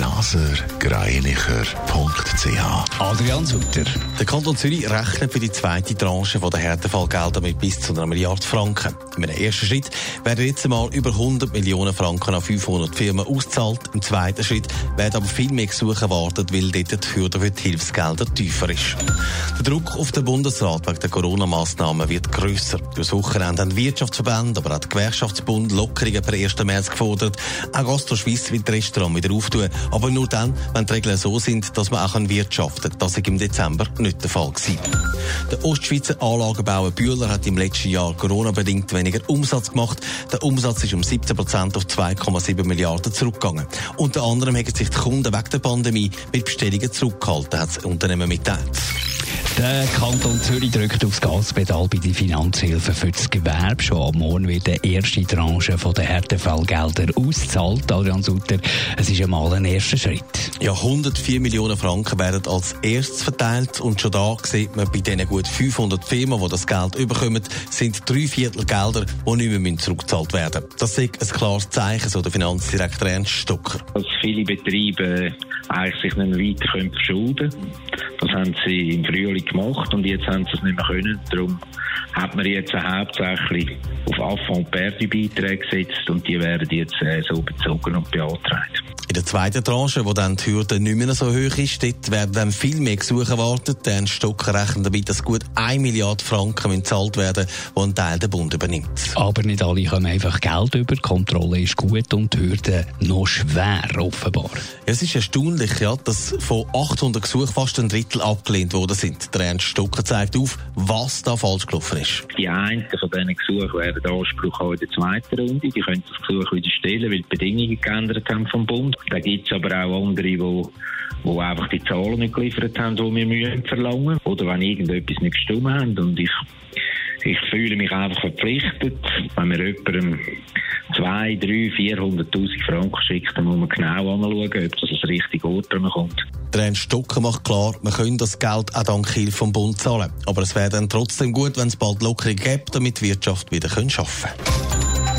blasergreinicher.ch Adrian Sutter. Der Kanton Zürich rechnet für die zweite Tranche der Härtefallgelder mit bis zu einer Milliarde Franken. Einem ersten Schritt werden jetzt einmal über 100 Millionen Franken an 500 Firmen ausgezahlt. Im zweiten Schritt werden aber viel mehr Gesuche erwartet, weil dort die Hürde für die Hilfsgelder tiefer ist. Der Druck auf den Bundesrat wegen der Corona-Massnahmen wird grösser. Durchs Wochenende haben Wirtschaftsverbände, aber auch der Gewerkschaftsbund Lockerungen per 1. März gefordert. Auch Gastro Suisse will die Restaurant wieder auftun. Aber nur dann, wenn die Regeln so sind, dass man auch wirtschaften kann. Das war im Dezember nicht der Fall. Gewesen. Der Ostschweizer Anlagenbauer Bühler hat im letzten Jahr Corona-bedingt weniger Umsatz gemacht. Der Umsatz ist um 17 Prozent auf 2,7 Milliarden zurückgegangen. Unter anderem haben sich die Kunden wegen der Pandemie mit Bestellungen zurückgehalten, hat das Unternehmen mitteilt. Der Kanton Zürich drückt aufs Gaspedal bei den Finanzhilfen für das Gewerbe. Schon am Morgen wird die erste Tranche von den Härtefallgeldern ausgezahlt. Adrian Sutter, es ist einmal ein erster Schritt. Ja, 104 Millionen Franken werden als erstes verteilt und schon da sieht man bei diesen gut 500 Firmen, die das Geld überkommen, sind drei Viertel Gelder, die nicht mehr zurückgezahlt werden Das ist ein klares Zeichen, so der Finanzdirektor Ernst Stocker. Dass viele Betriebe eigentlich sich nicht mehr weiter verschulden können. Das haben sie im Frühling gemacht und jetzt haben sie es nicht mehr können. Darum hat man jetzt hauptsächlich auf Affront Perdu Beiträge gesetzt und die werden jetzt äh, so bezogen und beantragt. In der zweiten Tranche, wo dann die Hürde nicht mehr so hoch ist, dort werden dann viel mehr Gesuche erwartet. Der Stocker rechnet damit, dass gut 1 Milliarde Franken gezahlt werden, die ein Teil der Bund übernimmt. Aber nicht alle kommen einfach Geld über. Die Kontrolle ist gut und die Hürde noch schwer, offenbar. Es ist erstaunlich, ja, dass von 800 Gesuchen fast ein Drittel abgelehnt worden sind. Der Ernst Stocker zeigt auf, was da falsch gelaufen ist. Die einen von diesen Gesuchen werden Anspruch haben in der zweiten Runde. Die können das Gesuch wieder stellen, weil die Bedingungen geändert haben vom Bund. Da gibt es aber auch andere, die wo einfach die Zahlen nicht geliefert haben, die wir müssen verlangen oder wenn irgendetwas nicht gestimmt haben und ich ich fühle mich einfach verpflichtet, wenn wir jemandem 2, 3, 400.000 Franken schickt, dann muss man genau anschauen, ob das das richtige Ort kommt. Der Ernst Stocker macht klar, wir können das Geld auch dank Hilfe vom Bund zahlen. Aber es wäre dann trotzdem gut, wenn es bald Lockerung gibt, damit die Wirtschaft wieder arbeiten kann.